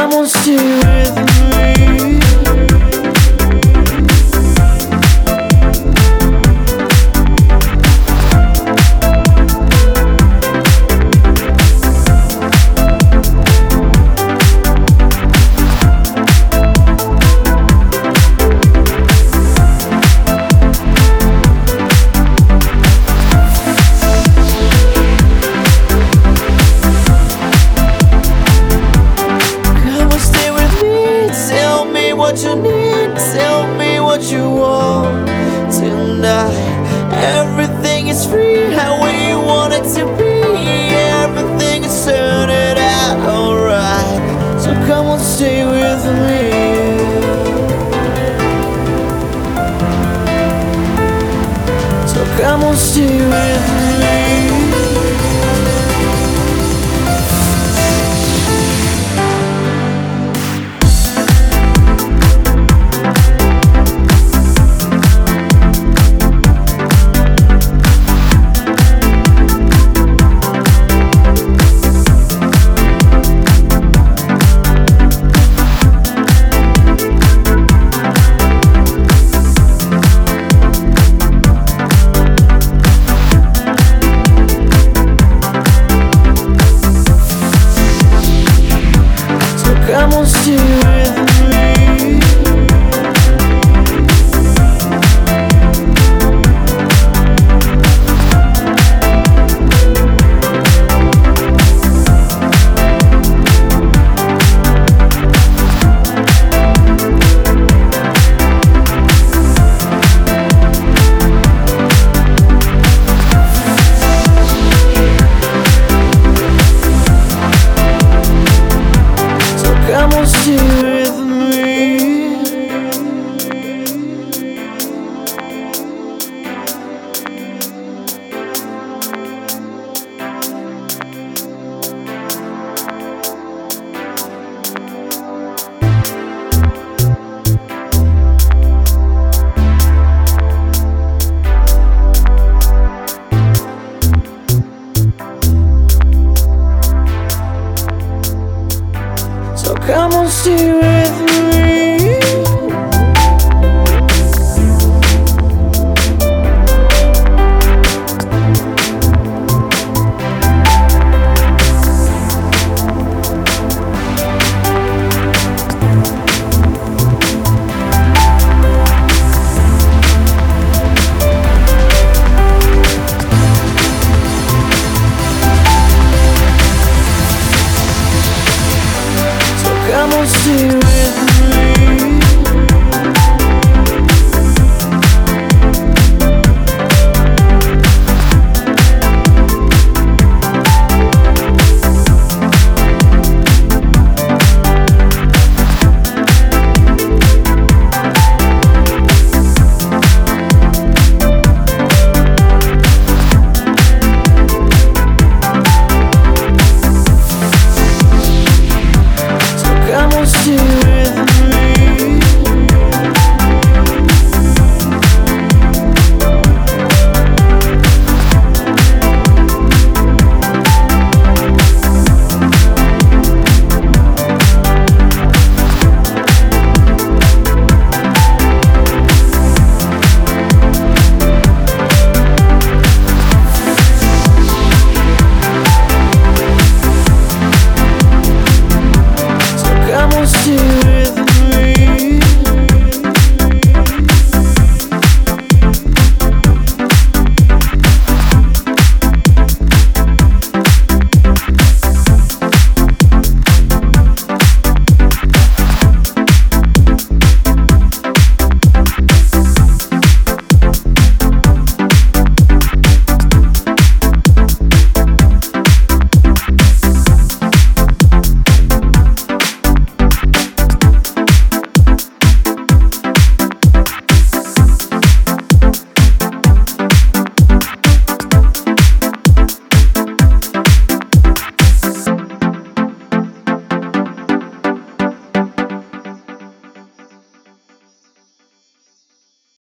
come on, stay with me. What you need. Tell me what you want tonight. Everything is free, how we want it to be. Everything is turning out alright. So come on, stay with me. So come on, stay with me. With come come on, come come So